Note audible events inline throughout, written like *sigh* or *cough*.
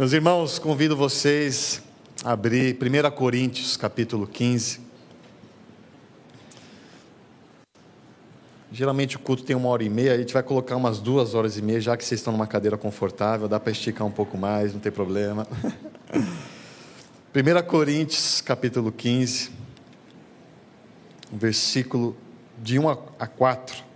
Meus irmãos, convido vocês a abrir 1 Coríntios, capítulo 15. Geralmente o culto tem uma hora e meia, a gente vai colocar umas duas horas e meia, já que vocês estão numa cadeira confortável, dá para esticar um pouco mais, não tem problema. *laughs* 1 Coríntios, capítulo 15, versículo de 1 a 4.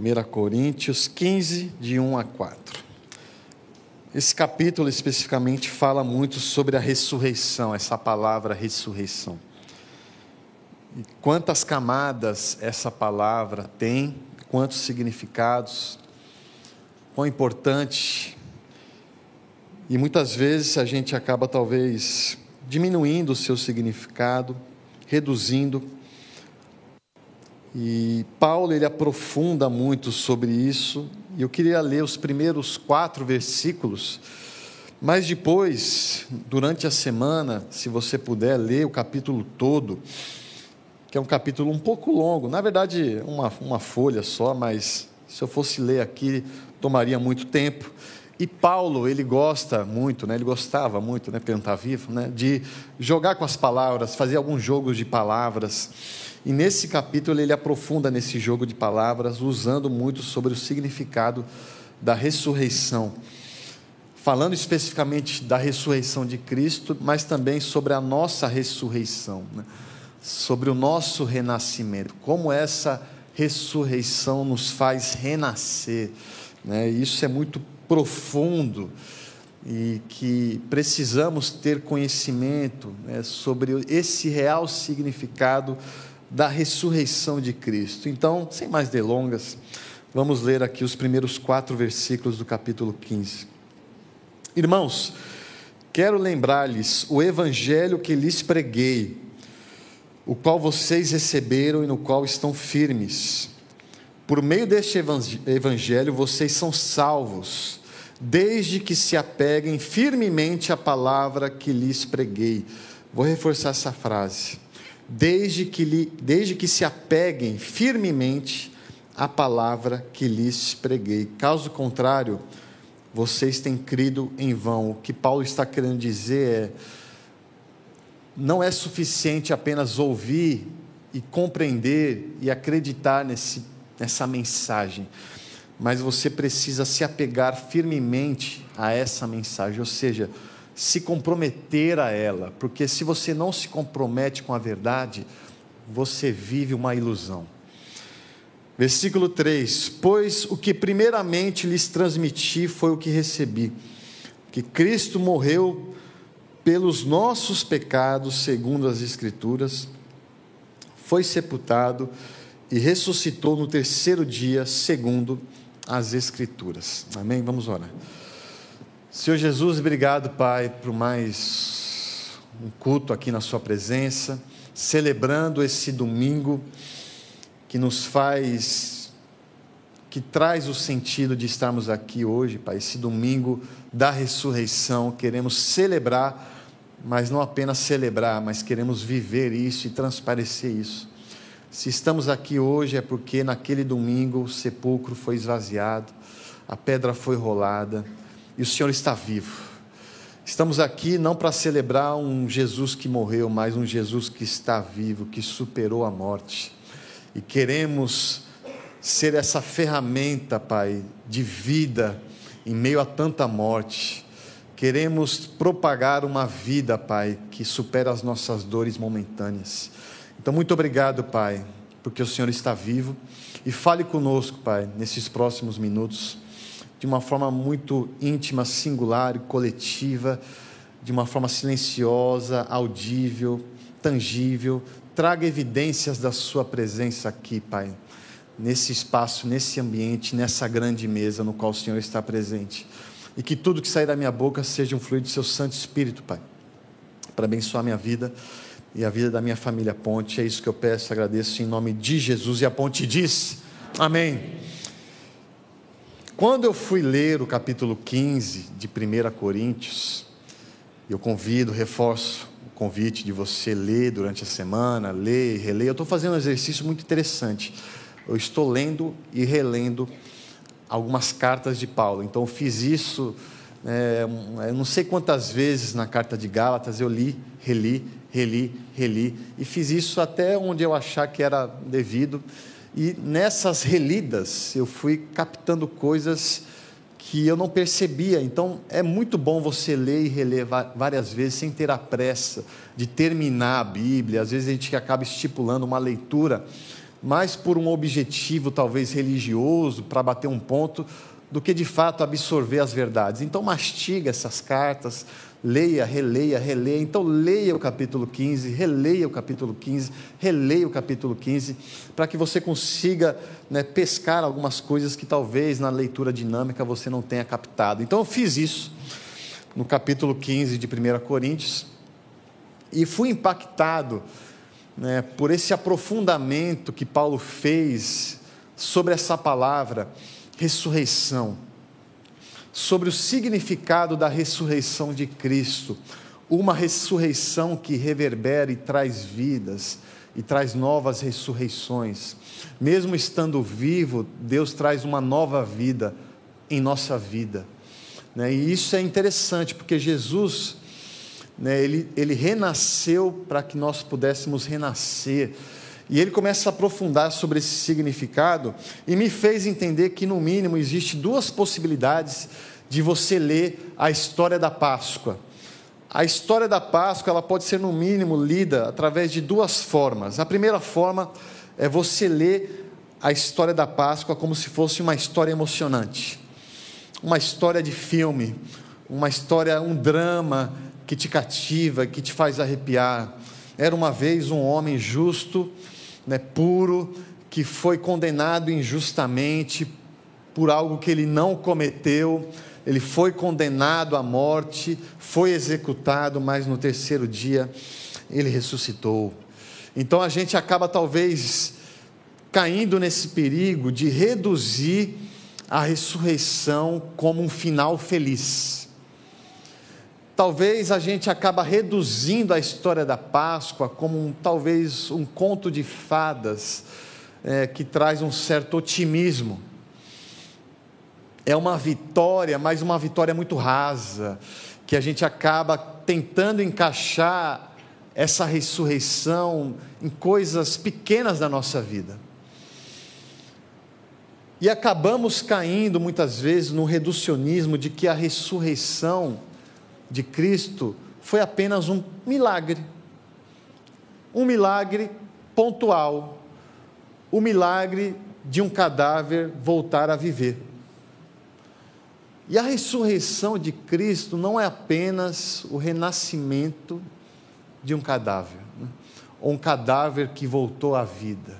1 Coríntios 15, de 1 a 4. Esse capítulo especificamente fala muito sobre a ressurreição, essa palavra ressurreição. E quantas camadas essa palavra tem, quantos significados, quão importante. E muitas vezes a gente acaba talvez diminuindo o seu significado, reduzindo e Paulo ele aprofunda muito sobre isso. Eu queria ler os primeiros quatro versículos, mas depois, durante a semana, se você puder ler o capítulo todo, que é um capítulo um pouco longo, na verdade, uma, uma folha só, mas se eu fosse ler aqui, tomaria muito tempo. E Paulo, ele gosta muito, né? ele gostava muito, né? porque não está vivo, né? de jogar com as palavras, fazer alguns jogos de palavras. E nesse capítulo ele aprofunda nesse jogo de palavras, usando muito sobre o significado da ressurreição. Falando especificamente da ressurreição de Cristo, mas também sobre a nossa ressurreição, né? sobre o nosso renascimento, como essa ressurreição nos faz renascer. Né? Isso é muito profundo e que precisamos ter conhecimento né, sobre esse real significado da ressurreição de Cristo. Então, sem mais delongas, vamos ler aqui os primeiros quatro versículos do capítulo 15. Irmãos, quero lembrar-lhes o evangelho que lhes preguei, o qual vocês receberam e no qual estão firmes. Por meio deste evangelho, vocês são salvos, desde que se apeguem firmemente à palavra que lhes preguei. Vou reforçar essa frase desde que, lhe, desde que se apeguem firmemente à palavra que lhes preguei. Caso contrário, vocês têm crido em vão. O que Paulo está querendo dizer é: não é suficiente apenas ouvir e compreender e acreditar nesse, nessa mensagem, mas você precisa se apegar firmemente a essa mensagem, ou seja, se comprometer a ela, porque se você não se compromete com a verdade, você vive uma ilusão. Versículo 3: Pois o que primeiramente lhes transmiti foi o que recebi, que Cristo morreu pelos nossos pecados, segundo as Escrituras, foi sepultado e ressuscitou no terceiro dia, segundo as Escrituras. Amém? Vamos orar. Senhor Jesus, obrigado, Pai, por mais um culto aqui na Sua presença, celebrando esse domingo que nos faz, que traz o sentido de estarmos aqui hoje, Pai, esse domingo da ressurreição. Queremos celebrar, mas não apenas celebrar, mas queremos viver isso e transparecer isso. Se estamos aqui hoje é porque naquele domingo o sepulcro foi esvaziado, a pedra foi rolada e o Senhor está vivo. Estamos aqui não para celebrar um Jesus que morreu, mas um Jesus que está vivo, que superou a morte. E queremos ser essa ferramenta, Pai, de vida em meio a tanta morte. Queremos propagar uma vida, Pai, que supera as nossas dores momentâneas. Então, muito obrigado, Pai, porque o Senhor está vivo. E fale conosco, Pai, nesses próximos minutos de uma forma muito íntima, singular e coletiva, de uma forma silenciosa, audível, tangível. Traga evidências da Sua presença aqui, Pai, nesse espaço, nesse ambiente, nessa grande mesa no qual o Senhor está presente. E que tudo que sair da minha boca seja um fluido do Seu Santo Espírito, Pai, para abençoar minha vida e a vida da minha família Ponte. É isso que eu peço, agradeço em nome de Jesus. E a Ponte diz: Amém. Quando eu fui ler o capítulo 15 de 1 Coríntios, eu convido, reforço o convite de você ler durante a semana, ler e reler. Eu estou fazendo um exercício muito interessante. Eu estou lendo e relendo algumas cartas de Paulo. Então, eu fiz isso, é, eu não sei quantas vezes na carta de Gálatas eu li, reli, reli, reli, e fiz isso até onde eu achar que era devido. E nessas relidas eu fui captando coisas que eu não percebia. Então é muito bom você ler e reler várias vezes sem ter a pressa de terminar a Bíblia. Às vezes a gente acaba estipulando uma leitura mais por um objetivo talvez religioso, para bater um ponto, do que de fato absorver as verdades. Então mastiga essas cartas, leia, releia, releia. Então leia o capítulo 15, releia o capítulo 15, releia o capítulo 15, para que você consiga né, pescar algumas coisas que talvez na leitura dinâmica você não tenha captado. Então eu fiz isso no capítulo 15 de 1 Coríntios e fui impactado né, por esse aprofundamento que Paulo fez sobre essa palavra, ressurreição, sobre o significado da ressurreição de Cristo, uma ressurreição que reverbera e traz vidas e traz novas ressurreições. Mesmo estando vivo, Deus traz uma nova vida em nossa vida. Né? E isso é interessante, porque Jesus né, ele, ele renasceu para que nós pudéssemos renascer. E ele começa a aprofundar sobre esse significado e me fez entender que, no mínimo, existe duas possibilidades de você ler a história da Páscoa. A história da Páscoa ela pode ser, no mínimo, lida através de duas formas. A primeira forma é você ler a história da Páscoa como se fosse uma história emocionante, uma história de filme, uma história, um drama que te cativa, que te faz arrepiar. Era uma vez um homem justo, né, puro, que foi condenado injustamente por algo que ele não cometeu. Ele foi condenado à morte, foi executado, mas no terceiro dia ele ressuscitou. Então a gente acaba talvez caindo nesse perigo de reduzir a ressurreição como um final feliz Talvez a gente acaba reduzindo a história da Páscoa como um, talvez um conto de fadas é, que traz um certo otimismo. É uma vitória, mas uma vitória muito rasa, que a gente acaba tentando encaixar essa ressurreição em coisas pequenas da nossa vida. E acabamos caindo muitas vezes no reducionismo de que a ressurreição de Cristo foi apenas um milagre. Um milagre pontual. O milagre de um cadáver voltar a viver. E a ressurreição de Cristo não é apenas o renascimento de um cadáver, né? ou um cadáver que voltou à vida.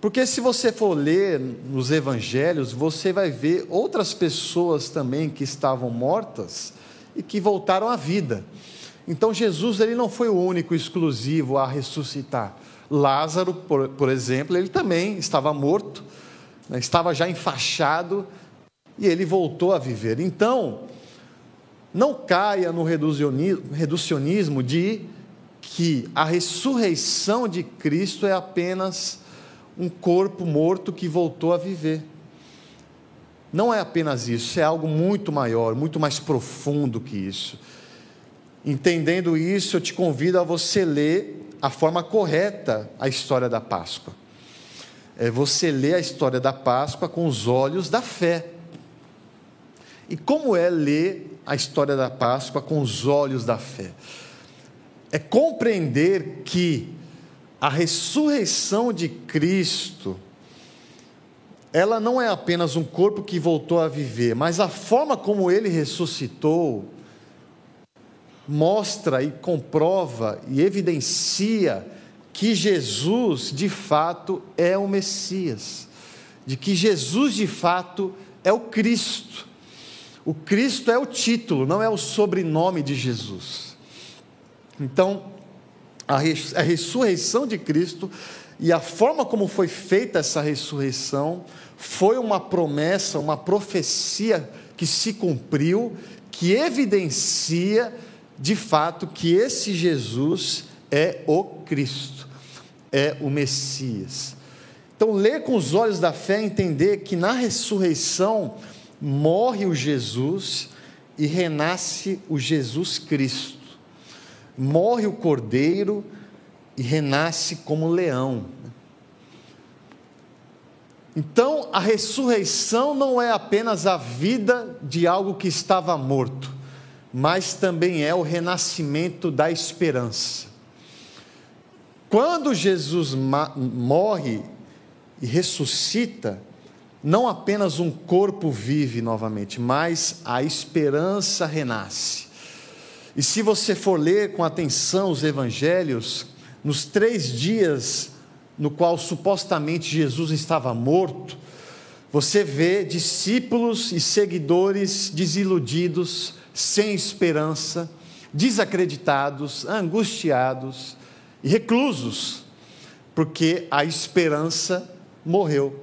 Porque se você for ler nos evangelhos, você vai ver outras pessoas também que estavam mortas e que voltaram à vida. Então Jesus ele não foi o único exclusivo a ressuscitar. Lázaro, por, por exemplo, ele também estava morto, né, estava já enfaixado e ele voltou a viver. Então, não caia no reducionismo de que a ressurreição de Cristo é apenas um corpo morto que voltou a viver. Não é apenas isso, é algo muito maior, muito mais profundo que isso. Entendendo isso, eu te convido a você ler a forma correta a história da Páscoa. É você ler a história da Páscoa com os olhos da fé. E como é ler a história da Páscoa com os olhos da fé? É compreender que a ressurreição de Cristo ela não é apenas um corpo que voltou a viver, mas a forma como ele ressuscitou mostra e comprova e evidencia que Jesus de fato é o Messias, de que Jesus de fato é o Cristo. O Cristo é o título, não é o sobrenome de Jesus. Então, a ressurreição de Cristo e a forma como foi feita essa ressurreição foi uma promessa, uma profecia que se cumpriu, que evidencia de fato, que esse Jesus é o Cristo, é o Messias. Então, ler com os olhos da fé entender que na ressurreição morre o Jesus e renasce o Jesus Cristo. Morre o cordeiro e renasce como leão. Então, a ressurreição não é apenas a vida de algo que estava morto, mas também é o renascimento da esperança. Quando Jesus morre e ressuscita, não apenas um corpo vive novamente, mas a esperança renasce. E se você for ler com atenção os evangelhos, nos três dias no qual supostamente Jesus estava morto, você vê discípulos e seguidores desiludidos, sem esperança, desacreditados, angustiados e reclusos, porque a esperança morreu.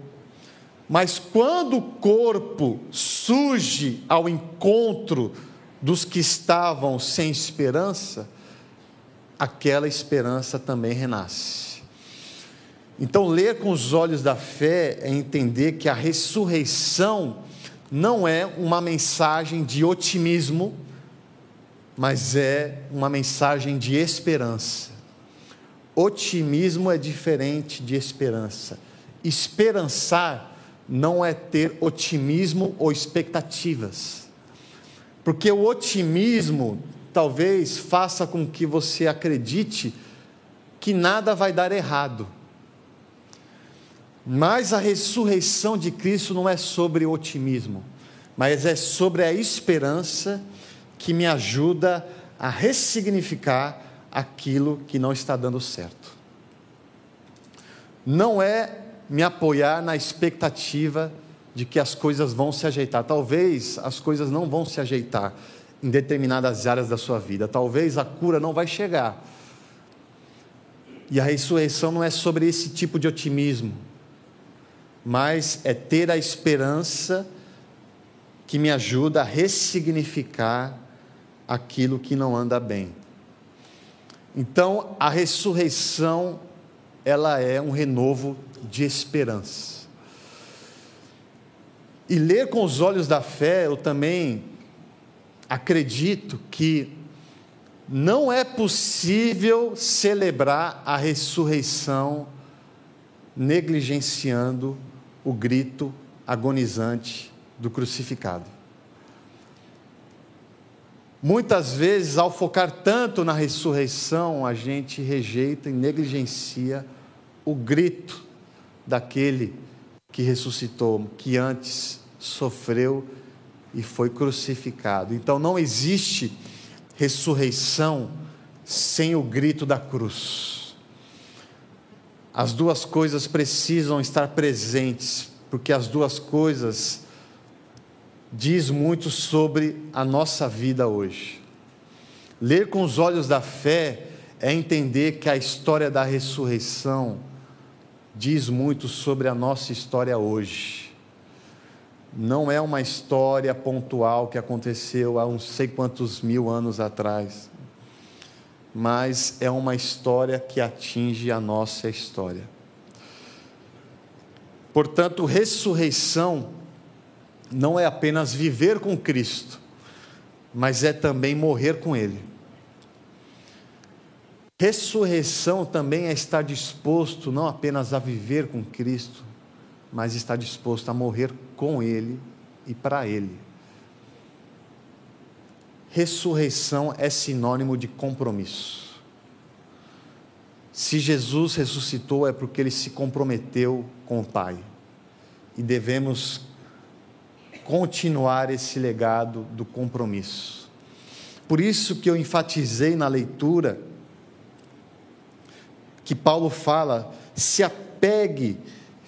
Mas quando o corpo surge ao encontro dos que estavam sem esperança, aquela esperança também renasce. Então, ler com os olhos da fé é entender que a ressurreição não é uma mensagem de otimismo, mas é uma mensagem de esperança. Otimismo é diferente de esperança. Esperançar não é ter otimismo ou expectativas. Porque o otimismo talvez faça com que você acredite que nada vai dar errado. Mas a ressurreição de Cristo não é sobre otimismo, mas é sobre a esperança que me ajuda a ressignificar aquilo que não está dando certo. Não é me apoiar na expectativa de que as coisas vão se ajeitar. Talvez as coisas não vão se ajeitar em determinadas áreas da sua vida. Talvez a cura não vai chegar. E a ressurreição não é sobre esse tipo de otimismo, mas é ter a esperança que me ajuda a ressignificar aquilo que não anda bem. Então, a ressurreição ela é um renovo de esperança. E ler com os olhos da fé, eu também acredito que não é possível celebrar a ressurreição negligenciando o grito agonizante do crucificado. Muitas vezes, ao focar tanto na ressurreição, a gente rejeita e negligencia o grito daquele que ressuscitou, que antes sofreu e foi crucificado. Então não existe ressurreição sem o grito da cruz. As duas coisas precisam estar presentes, porque as duas coisas diz muito sobre a nossa vida hoje. Ler com os olhos da fé é entender que a história da ressurreição diz muito sobre a nossa história hoje. Não é uma história pontual que aconteceu há uns sei quantos mil anos atrás, mas é uma história que atinge a nossa história. Portanto, ressurreição não é apenas viver com Cristo, mas é também morrer com Ele. Ressurreição também é estar disposto não apenas a viver com Cristo, mas estar disposto a morrer com Ele e para Ele. Ressurreição é sinônimo de compromisso. Se Jesus ressuscitou é porque ele se comprometeu com o Pai. E devemos continuar esse legado do compromisso. Por isso que eu enfatizei na leitura que Paulo fala, se apegue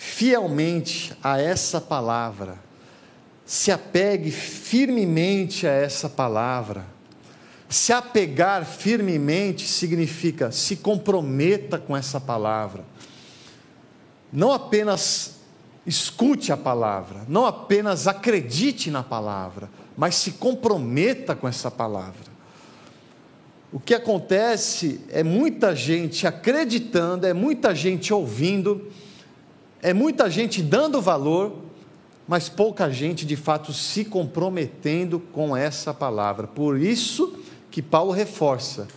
fielmente a essa palavra, se apegue firmemente a essa palavra. Se apegar firmemente significa se comprometa com essa palavra. Não apenas escute a palavra, não apenas acredite na palavra, mas se comprometa com essa palavra. o que acontece é muita gente acreditando, é muita gente ouvindo, é muita gente dando valor, mas pouca gente de fato se comprometendo com essa palavra. Por isso que Paulo reforça: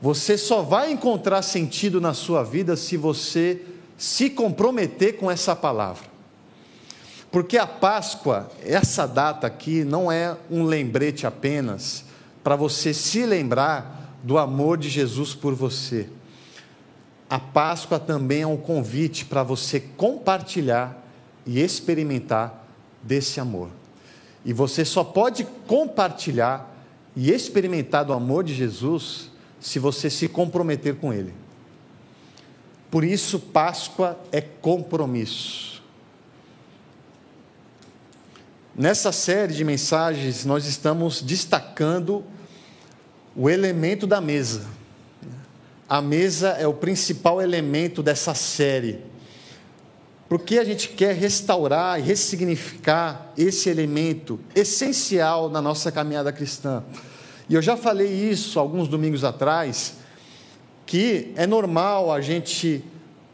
você só vai encontrar sentido na sua vida se você se comprometer com essa palavra. Porque a Páscoa, essa data aqui, não é um lembrete apenas para você se lembrar do amor de Jesus por você. A Páscoa também é um convite para você compartilhar e experimentar desse amor. E você só pode compartilhar e experimentar do amor de Jesus se você se comprometer com Ele. Por isso, Páscoa é compromisso. Nessa série de mensagens, nós estamos destacando o elemento da mesa. A mesa é o principal elemento dessa série. Porque a gente quer restaurar e ressignificar esse elemento essencial na nossa caminhada cristã. E eu já falei isso alguns domingos atrás, que é normal a gente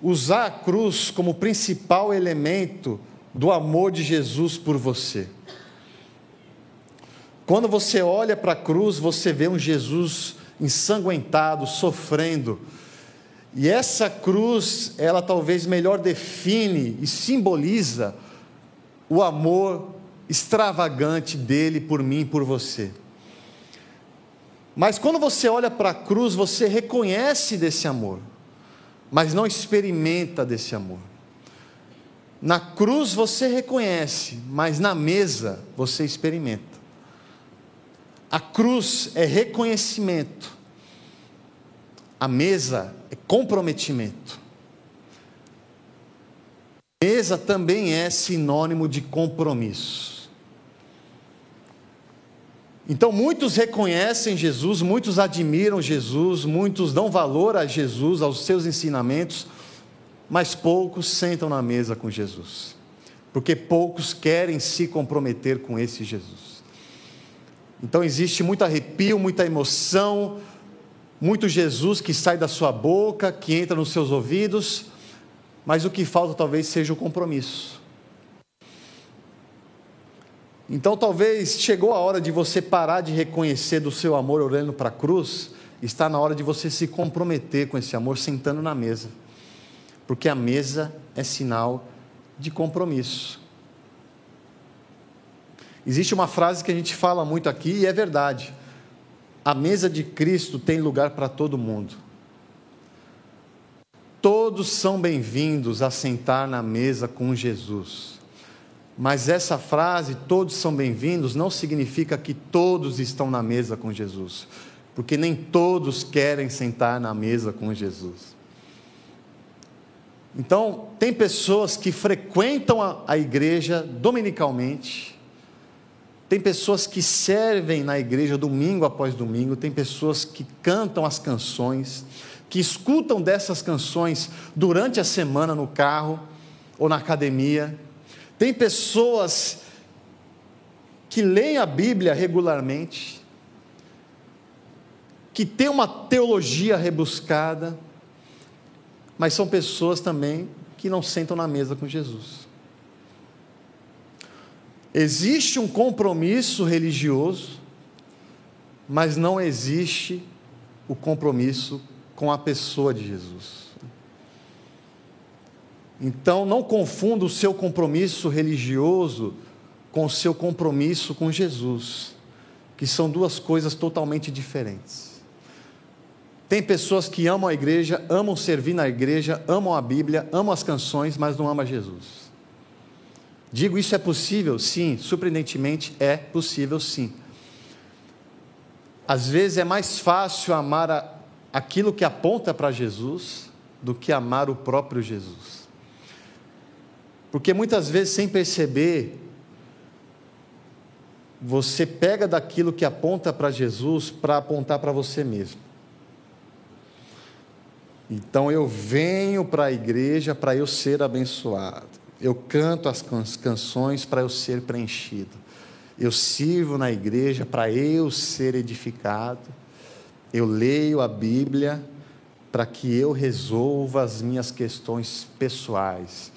usar a cruz como principal elemento do amor de Jesus por você. Quando você olha para a cruz, você vê um Jesus ensanguentado, sofrendo. E essa cruz, ela talvez melhor define e simboliza o amor extravagante dele por mim e por você. Mas quando você olha para a cruz, você reconhece desse amor, mas não experimenta desse amor. Na cruz você reconhece, mas na mesa você experimenta. A cruz é reconhecimento, a mesa é comprometimento. Mesa também é sinônimo de compromisso. Então, muitos reconhecem Jesus, muitos admiram Jesus, muitos dão valor a Jesus, aos seus ensinamentos, mas poucos sentam na mesa com Jesus, porque poucos querem se comprometer com esse Jesus. Então, existe muito arrepio, muita emoção, muito Jesus que sai da sua boca, que entra nos seus ouvidos, mas o que falta talvez seja o compromisso. Então talvez chegou a hora de você parar de reconhecer do seu amor olhando para a cruz, está na hora de você se comprometer com esse amor sentando na mesa. Porque a mesa é sinal de compromisso. Existe uma frase que a gente fala muito aqui e é verdade. A mesa de Cristo tem lugar para todo mundo. Todos são bem-vindos a sentar na mesa com Jesus. Mas essa frase, todos são bem-vindos, não significa que todos estão na mesa com Jesus, porque nem todos querem sentar na mesa com Jesus. Então, tem pessoas que frequentam a, a igreja dominicalmente, tem pessoas que servem na igreja domingo após domingo, tem pessoas que cantam as canções, que escutam dessas canções durante a semana no carro ou na academia tem pessoas que leem a Bíblia regularmente, que têm uma teologia rebuscada, mas são pessoas também que não sentam na mesa com Jesus. Existe um compromisso religioso, mas não existe o compromisso com a pessoa de Jesus. Então, não confunda o seu compromisso religioso com o seu compromisso com Jesus, que são duas coisas totalmente diferentes. Tem pessoas que amam a igreja, amam servir na igreja, amam a Bíblia, amam as canções, mas não amam Jesus. Digo, isso é possível? Sim, surpreendentemente é possível sim. Às vezes é mais fácil amar a, aquilo que aponta para Jesus do que amar o próprio Jesus. Porque muitas vezes, sem perceber, você pega daquilo que aponta para Jesus para apontar para você mesmo. Então eu venho para a igreja para eu ser abençoado. Eu canto as canções para eu ser preenchido. Eu sirvo na igreja para eu ser edificado. Eu leio a Bíblia para que eu resolva as minhas questões pessoais.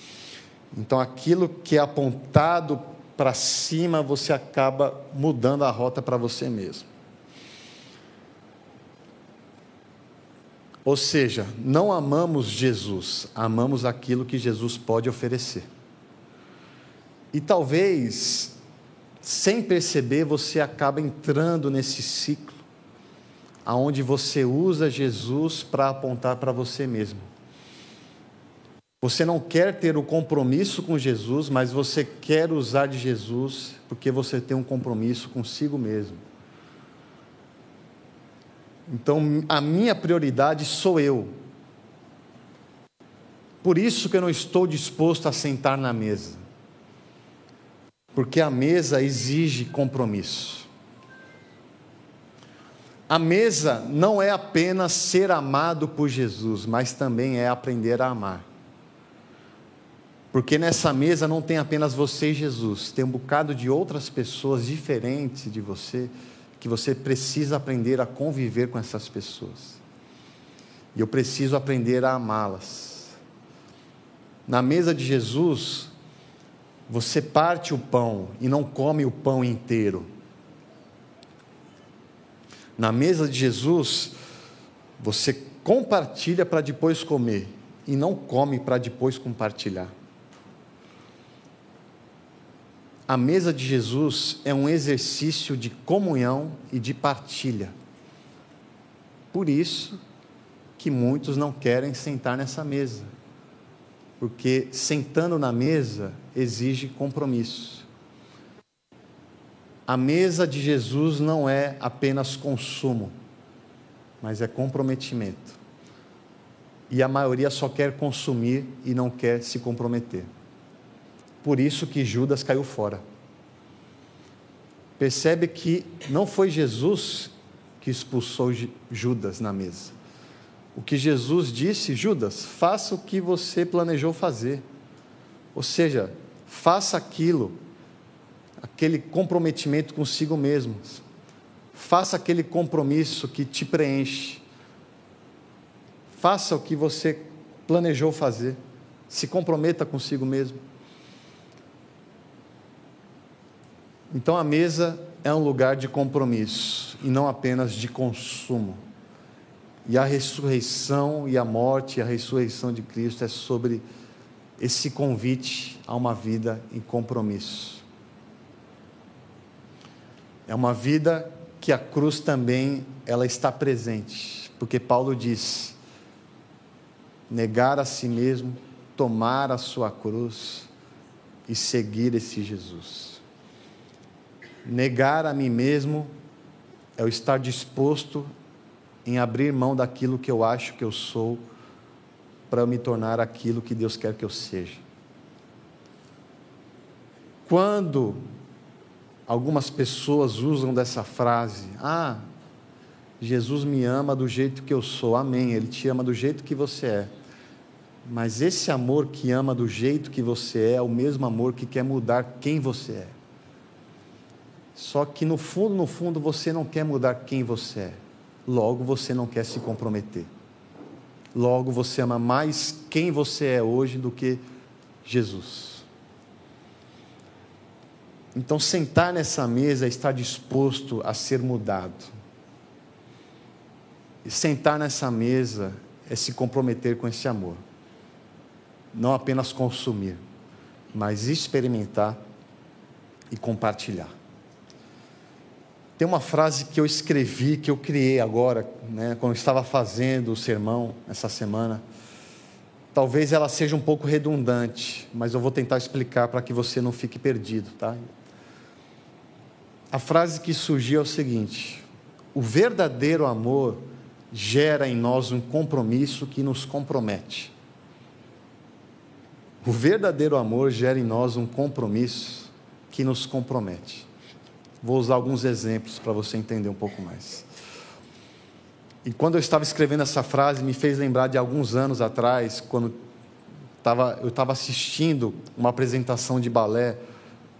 Então, aquilo que é apontado para cima, você acaba mudando a rota para você mesmo. Ou seja, não amamos Jesus, amamos aquilo que Jesus pode oferecer. E talvez, sem perceber, você acaba entrando nesse ciclo, aonde você usa Jesus para apontar para você mesmo. Você não quer ter o compromisso com Jesus, mas você quer usar de Jesus porque você tem um compromisso consigo mesmo. Então, a minha prioridade sou eu. Por isso que eu não estou disposto a sentar na mesa. Porque a mesa exige compromisso. A mesa não é apenas ser amado por Jesus, mas também é aprender a amar. Porque nessa mesa não tem apenas você e Jesus, tem um bocado de outras pessoas diferentes de você que você precisa aprender a conviver com essas pessoas. E eu preciso aprender a amá-las. Na mesa de Jesus, você parte o pão e não come o pão inteiro. Na mesa de Jesus, você compartilha para depois comer e não come para depois compartilhar. A mesa de Jesus é um exercício de comunhão e de partilha. Por isso que muitos não querem sentar nessa mesa, porque sentando na mesa exige compromisso. A mesa de Jesus não é apenas consumo, mas é comprometimento. E a maioria só quer consumir e não quer se comprometer. Por isso que Judas caiu fora. Percebe que não foi Jesus que expulsou Judas na mesa. O que Jesus disse, Judas, faça o que você planejou fazer. Ou seja, faça aquilo, aquele comprometimento consigo mesmo. Faça aquele compromisso que te preenche. Faça o que você planejou fazer. Se comprometa consigo mesmo. Então a mesa é um lugar de compromisso e não apenas de consumo. E a ressurreição e a morte e a ressurreição de Cristo é sobre esse convite a uma vida em compromisso. É uma vida que a cruz também ela está presente, porque Paulo diz: negar a si mesmo, tomar a sua cruz e seguir esse Jesus. Negar a mim mesmo é o estar disposto em abrir mão daquilo que eu acho que eu sou para me tornar aquilo que Deus quer que eu seja. Quando algumas pessoas usam dessa frase, ah, Jesus me ama do jeito que eu sou, amém, Ele te ama do jeito que você é. Mas esse amor que ama do jeito que você é, é o mesmo amor que quer mudar quem você é. Só que no fundo, no fundo, você não quer mudar quem você é. Logo, você não quer se comprometer. Logo, você ama mais quem você é hoje do que Jesus. Então, sentar nessa mesa é estar disposto a ser mudado. E sentar nessa mesa é se comprometer com esse amor. Não apenas consumir, mas experimentar e compartilhar. Tem uma frase que eu escrevi, que eu criei agora, né, quando eu estava fazendo o sermão essa semana. Talvez ela seja um pouco redundante, mas eu vou tentar explicar para que você não fique perdido, tá? A frase que surgiu é o seguinte: o verdadeiro amor gera em nós um compromisso que nos compromete. O verdadeiro amor gera em nós um compromisso que nos compromete. Vou usar alguns exemplos para você entender um pouco mais. E quando eu estava escrevendo essa frase, me fez lembrar de alguns anos atrás, quando tava, eu estava assistindo uma apresentação de balé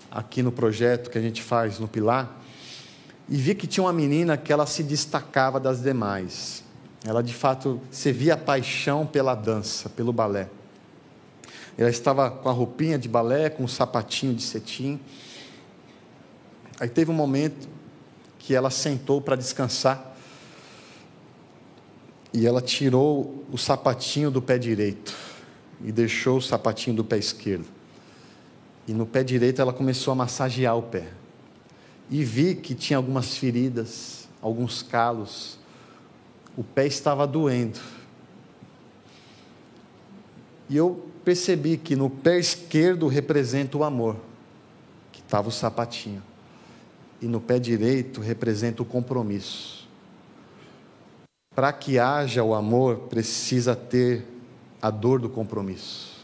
aqui no projeto que a gente faz no Pilar. e vi que tinha uma menina que ela se destacava das demais. Ela de fato se via paixão pela dança, pelo balé. Ela estava com a roupinha de balé, com o sapatinho de cetim. Aí teve um momento que ela sentou para descansar e ela tirou o sapatinho do pé direito e deixou o sapatinho do pé esquerdo. E no pé direito ela começou a massagear o pé. E vi que tinha algumas feridas, alguns calos. O pé estava doendo. E eu percebi que no pé esquerdo representa o amor, que estava o sapatinho. E no pé direito representa o compromisso. Para que haja o amor, precisa ter a dor do compromisso.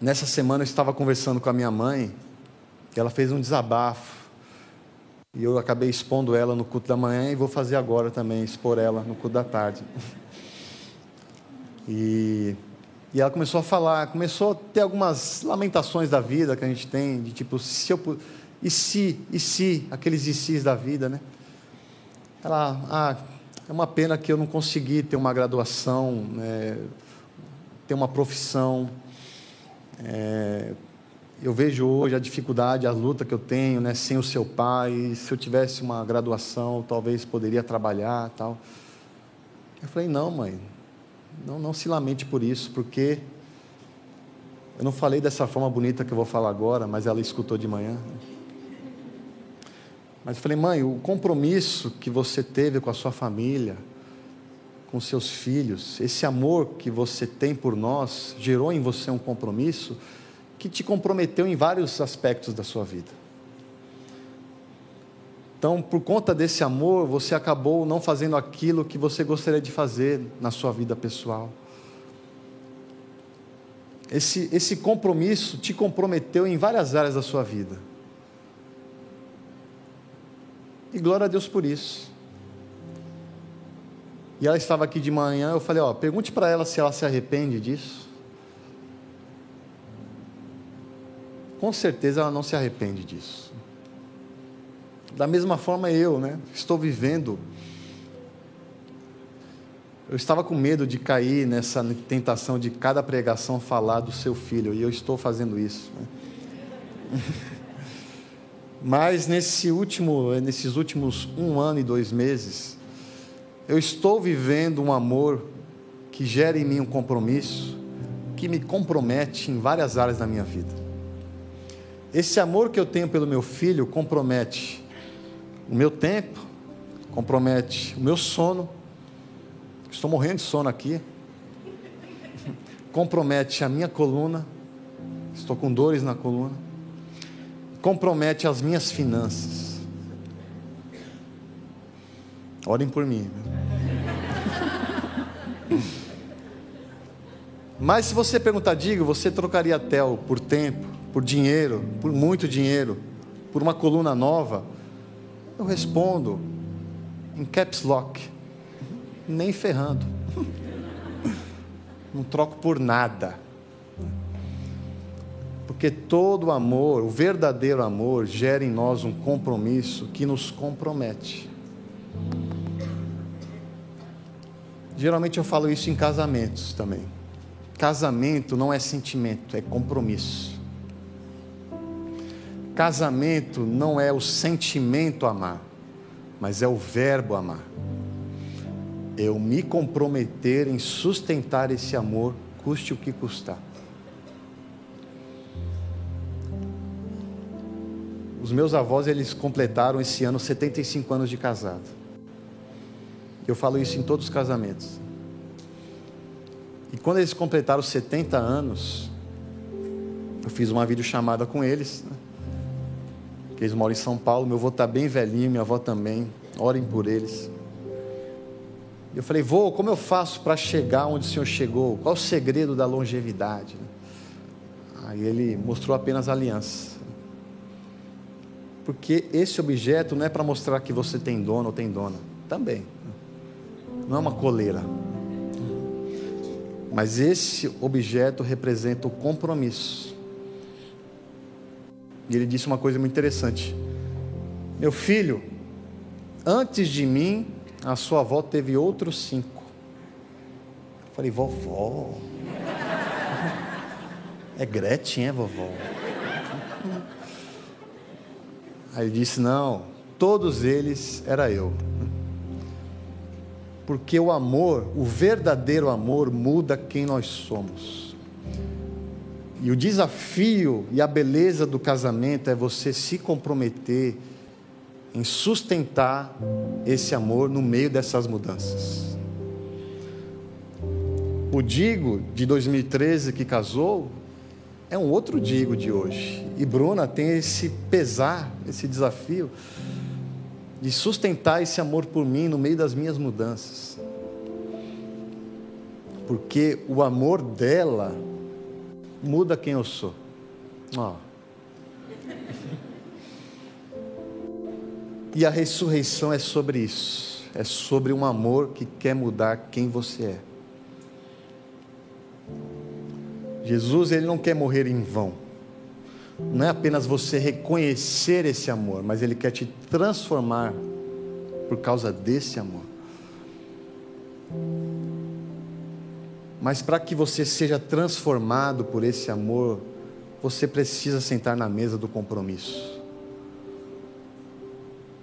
Nessa semana eu estava conversando com a minha mãe, e ela fez um desabafo. E eu acabei expondo ela no culto da manhã e vou fazer agora também, expor ela no culto da tarde. *laughs* E, e ela começou a falar, começou a ter algumas lamentações da vida que a gente tem, de tipo, se eu, e se, e se, aqueles e se da vida, né? Ela, ah, é uma pena que eu não consegui ter uma graduação, né, ter uma profissão. É, eu vejo hoje a dificuldade, a luta que eu tenho, né, sem o seu pai. Se eu tivesse uma graduação, talvez poderia trabalhar, tal. Eu falei não, mãe, não, não se lamente por isso, porque eu não falei dessa forma bonita que eu vou falar agora, mas ela escutou de manhã. Mas eu falei, mãe, o compromisso que você teve com a sua família, com seus filhos, esse amor que você tem por nós, gerou em você um compromisso que te comprometeu em vários aspectos da sua vida. Então, por conta desse amor, você acabou não fazendo aquilo que você gostaria de fazer na sua vida pessoal. Esse, esse compromisso te comprometeu em várias áreas da sua vida. E glória a Deus por isso. E ela estava aqui de manhã, eu falei, ó, pergunte para ela se ela se arrepende disso. Com certeza ela não se arrepende disso. Da mesma forma eu, né? Estou vivendo. Eu estava com medo de cair nessa tentação de cada pregação falar do seu filho, e eu estou fazendo isso. Né? *laughs* Mas nesse último, nesses últimos um ano e dois meses, eu estou vivendo um amor que gera em mim um compromisso, que me compromete em várias áreas da minha vida. Esse amor que eu tenho pelo meu filho compromete o meu tempo, compromete o meu sono. Estou morrendo de sono aqui. Compromete a minha coluna. Estou com dores na coluna compromete as minhas finanças. Orem por mim. Mas se você perguntar, digo, você trocaria TEL por tempo, por dinheiro, por muito dinheiro, por uma coluna nova? Eu respondo em caps lock, nem ferrando. Não troco por nada. Porque todo amor, o verdadeiro amor, gera em nós um compromisso que nos compromete. Geralmente eu falo isso em casamentos também. Casamento não é sentimento, é compromisso. Casamento não é o sentimento amar, mas é o verbo amar. Eu me comprometer em sustentar esse amor, custe o que custar. Os meus avós, eles completaram esse ano 75 anos de casado. Eu falo isso em todos os casamentos. E quando eles completaram 70 anos, eu fiz uma videochamada com eles. Né? Eles moram em São Paulo, meu avô está bem velhinho, minha avó também. Orem por eles. Eu falei, vô, como eu faço para chegar onde o senhor chegou? Qual o segredo da longevidade? Aí ele mostrou apenas a aliança porque esse objeto não é para mostrar que você tem dono ou tem dona, também. Não é uma coleira. Mas esse objeto representa o compromisso. E ele disse uma coisa muito interessante. Meu filho, antes de mim, a sua avó teve outros cinco. Eu falei, vovó. É Gretchen, é vovó? Aí ele disse: Não, todos eles era eu. Porque o amor, o verdadeiro amor, muda quem nós somos. E o desafio e a beleza do casamento é você se comprometer em sustentar esse amor no meio dessas mudanças. O Digo de 2013 que casou é um outro Digo de hoje. E Bruna tem esse pesar, esse desafio de sustentar esse amor por mim no meio das minhas mudanças. Porque o amor dela muda quem eu sou. Oh. E a ressurreição é sobre isso. É sobre um amor que quer mudar quem você é. Jesus ele não quer morrer em vão. Não é apenas você reconhecer esse amor, mas ele quer te transformar por causa desse amor. Mas para que você seja transformado por esse amor, você precisa sentar na mesa do compromisso.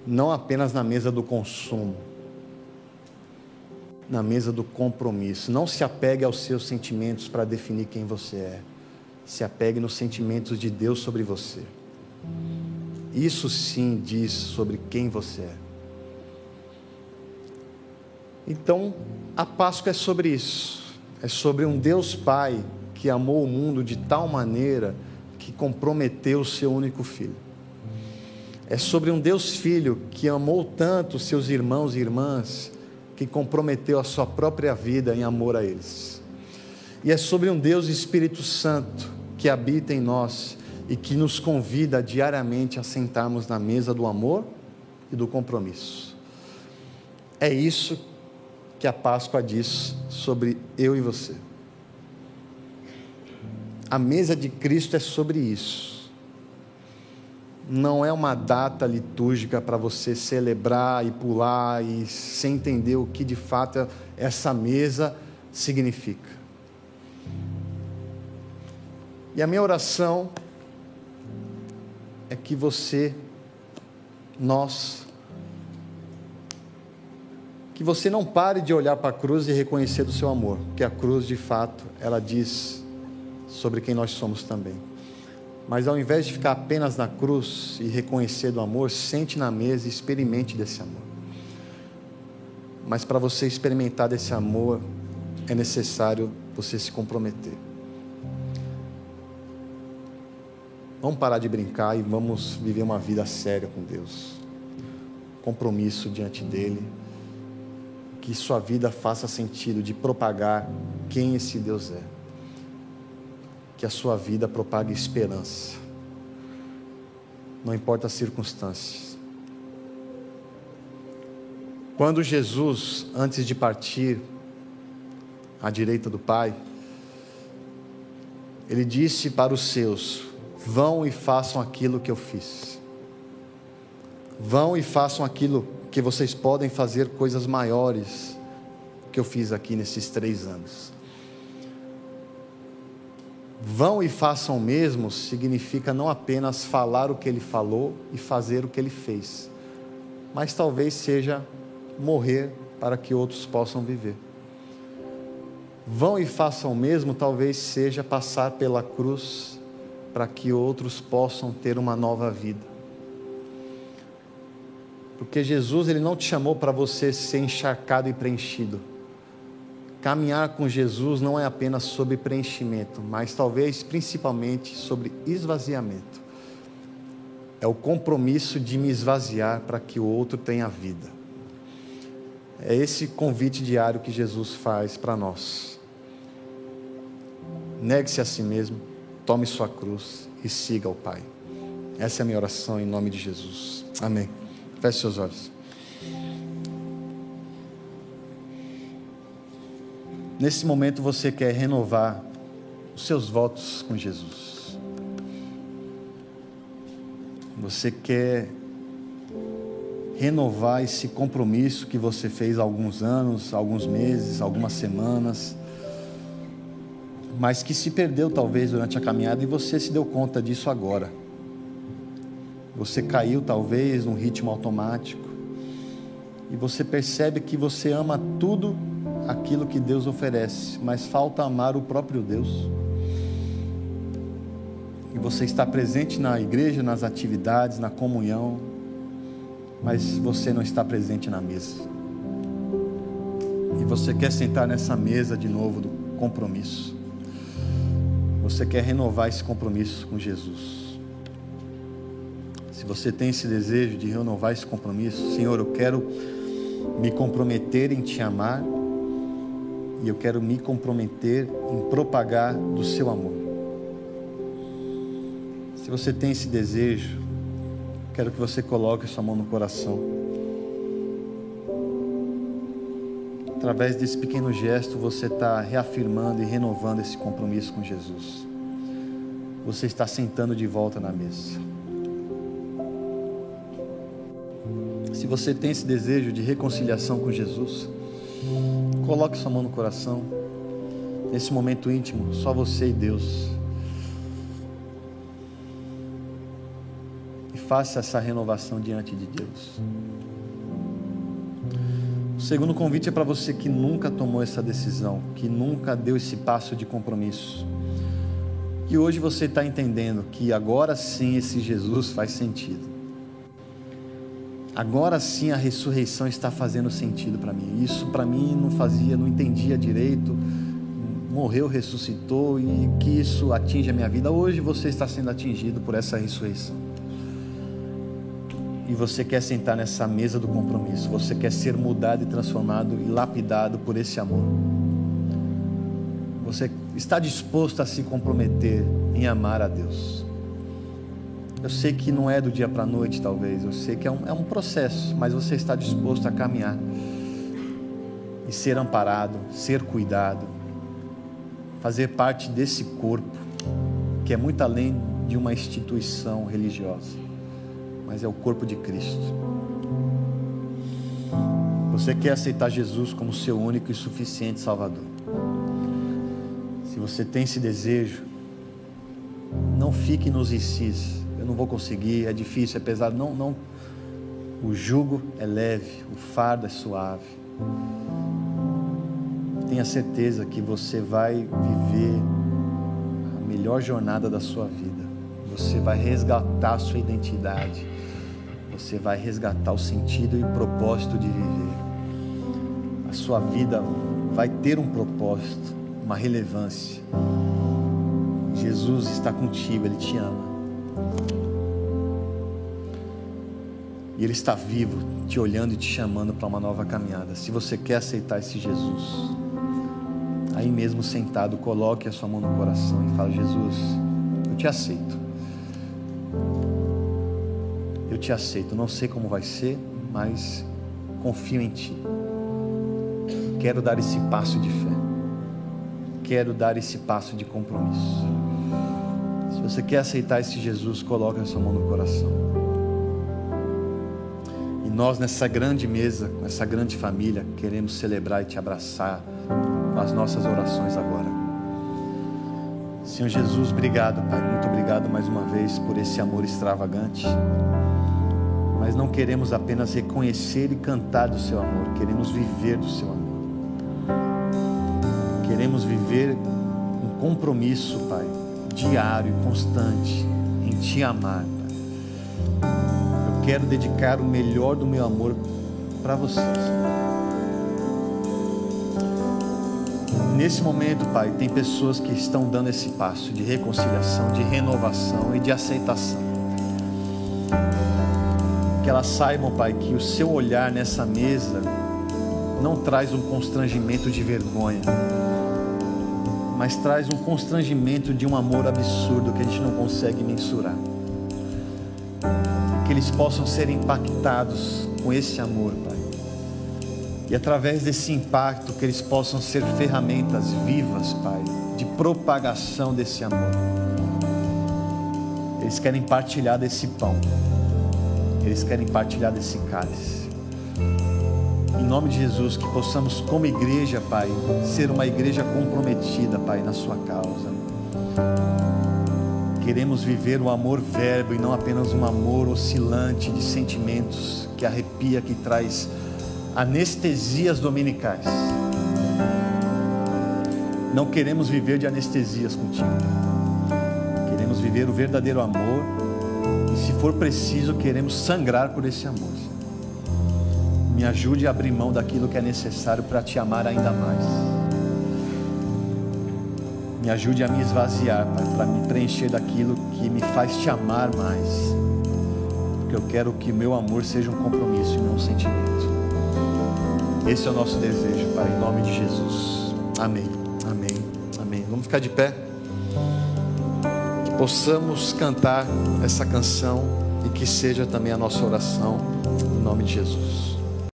Não apenas na mesa do consumo na mesa do compromisso. Não se apegue aos seus sentimentos para definir quem você é. Se apegue nos sentimentos de Deus sobre você. Isso sim diz sobre quem você é. Então, a Páscoa é sobre isso. É sobre um Deus Pai que amou o mundo de tal maneira que comprometeu o seu único filho. É sobre um Deus Filho que amou tanto seus irmãos e irmãs que comprometeu a sua própria vida em amor a eles. E é sobre um Deus Espírito Santo que habita em nós e que nos convida diariamente a sentarmos na mesa do amor e do compromisso. É isso que a Páscoa diz sobre eu e você. A mesa de Cristo é sobre isso não é uma data litúrgica para você celebrar e pular e sem entender o que de fato essa mesa significa. E a minha oração é que você, nós, que você não pare de olhar para a cruz e reconhecer do seu amor, porque a cruz de fato ela diz sobre quem nós somos também. Mas ao invés de ficar apenas na cruz e reconhecer do amor, sente na mesa e experimente desse amor. Mas para você experimentar desse amor, é necessário você se comprometer. Vamos parar de brincar e vamos viver uma vida séria com Deus. Compromisso diante dEle. Que sua vida faça sentido de propagar quem esse Deus é que a sua vida propague esperança, não importa as circunstâncias. Quando Jesus, antes de partir à direita do Pai, ele disse para os seus: Vão e façam aquilo que eu fiz. Vão e façam aquilo que vocês podem fazer coisas maiores que eu fiz aqui nesses três anos. Vão e façam o mesmo significa não apenas falar o que ele falou e fazer o que ele fez, mas talvez seja morrer para que outros possam viver. Vão e façam o mesmo talvez seja passar pela cruz para que outros possam ter uma nova vida. Porque Jesus ele não te chamou para você ser encharcado e preenchido Caminhar com Jesus não é apenas sobre preenchimento, mas talvez principalmente sobre esvaziamento. É o compromisso de me esvaziar para que o outro tenha vida. É esse convite diário que Jesus faz para nós. Negue-se a si mesmo, tome sua cruz e siga o Pai. Essa é a minha oração em nome de Jesus. Amém. Feche seus olhos. Nesse momento você quer renovar os seus votos com Jesus. Você quer renovar esse compromisso que você fez há alguns anos, alguns meses, algumas semanas, mas que se perdeu talvez durante a caminhada e você se deu conta disso agora. Você caiu talvez num ritmo automático e você percebe que você ama tudo aquilo que Deus oferece, mas falta amar o próprio Deus. E você está presente na igreja, nas atividades, na comunhão, mas você não está presente na mesa. E você quer sentar nessa mesa de novo do compromisso. Você quer renovar esse compromisso com Jesus. Se você tem esse desejo de renovar esse compromisso, Senhor, eu quero me comprometer em te amar e eu quero me comprometer em propagar do seu amor. Se você tem esse desejo, quero que você coloque sua mão no coração. Através desse pequeno gesto, você está reafirmando e renovando esse compromisso com Jesus. Você está sentando de volta na mesa. Se você tem esse desejo de reconciliação com Jesus, Coloque sua mão no coração. Nesse momento íntimo, só você e Deus. E faça essa renovação diante de Deus. O segundo convite é para você que nunca tomou essa decisão, que nunca deu esse passo de compromisso. E hoje você está entendendo que agora sim esse Jesus faz sentido. Agora sim a ressurreição está fazendo sentido para mim. Isso para mim não fazia, não entendia direito. Morreu, ressuscitou e que isso atinge a minha vida. Hoje você está sendo atingido por essa ressurreição. E você quer sentar nessa mesa do compromisso. Você quer ser mudado e transformado e lapidado por esse amor. Você está disposto a se comprometer em amar a Deus. Eu sei que não é do dia para a noite, talvez. Eu sei que é um, é um processo, mas você está disposto a caminhar e ser amparado, ser cuidado, fazer parte desse corpo que é muito além de uma instituição religiosa, mas é o corpo de Cristo. Você quer aceitar Jesus como seu único e suficiente Salvador? Se você tem esse desejo, não fique nos ICs eu não vou conseguir, é difícil, é pesado. Não, não. O jugo é leve, o fardo é suave. Tenha certeza que você vai viver a melhor jornada da sua vida. Você vai resgatar a sua identidade. Você vai resgatar o sentido e o propósito de viver. A sua vida vai ter um propósito, uma relevância. Jesus está contigo, Ele te ama. E Ele está vivo, te olhando e te chamando para uma nova caminhada. Se você quer aceitar esse Jesus, aí mesmo sentado, coloque a sua mão no coração e fale: Jesus, eu te aceito. Eu te aceito. Não sei como vai ser, mas confio em Ti. Quero dar esse passo de fé. Quero dar esse passo de compromisso. Se você quer aceitar esse Jesus, coloque a sua mão no coração nós, nessa grande mesa, com essa grande família, queremos celebrar e te abraçar com as nossas orações agora. Senhor Jesus, obrigado, Pai. Muito obrigado mais uma vez por esse amor extravagante. Mas não queremos apenas reconhecer e cantar do seu amor, queremos viver do seu amor. Queremos viver um compromisso, Pai, diário e constante em te amar quero dedicar o melhor do meu amor para vocês. Nesse momento, Pai, tem pessoas que estão dando esse passo de reconciliação, de renovação e de aceitação. Que elas saibam, Pai, que o seu olhar nessa mesa não traz um constrangimento de vergonha, mas traz um constrangimento de um amor absurdo que a gente não consegue mensurar que eles possam ser impactados com esse amor, Pai. E através desse impacto, que eles possam ser ferramentas vivas, Pai, de propagação desse amor. Eles querem partilhar desse pão. eles querem partilhar desse cálice. Em nome de Jesus, que possamos, como igreja, Pai, ser uma igreja comprometida, Pai, na Sua causa. Queremos viver o amor verbo e não apenas um amor oscilante de sentimentos que arrepia, que traz anestesias dominicais. Não queremos viver de anestesias contigo. Queremos viver o verdadeiro amor e, se for preciso, queremos sangrar por esse amor. Me ajude a abrir mão daquilo que é necessário para te amar ainda mais. Me ajude a me esvaziar, Pai, para me preencher daquilo que me faz te amar mais. Porque eu quero que meu amor seja um compromisso e não um sentimento. Esse é o nosso desejo, Pai, em nome de Jesus. Amém. Vamos ficar de pé. Que possamos cantar essa canção e que seja também a nossa oração, em nome de Jesus.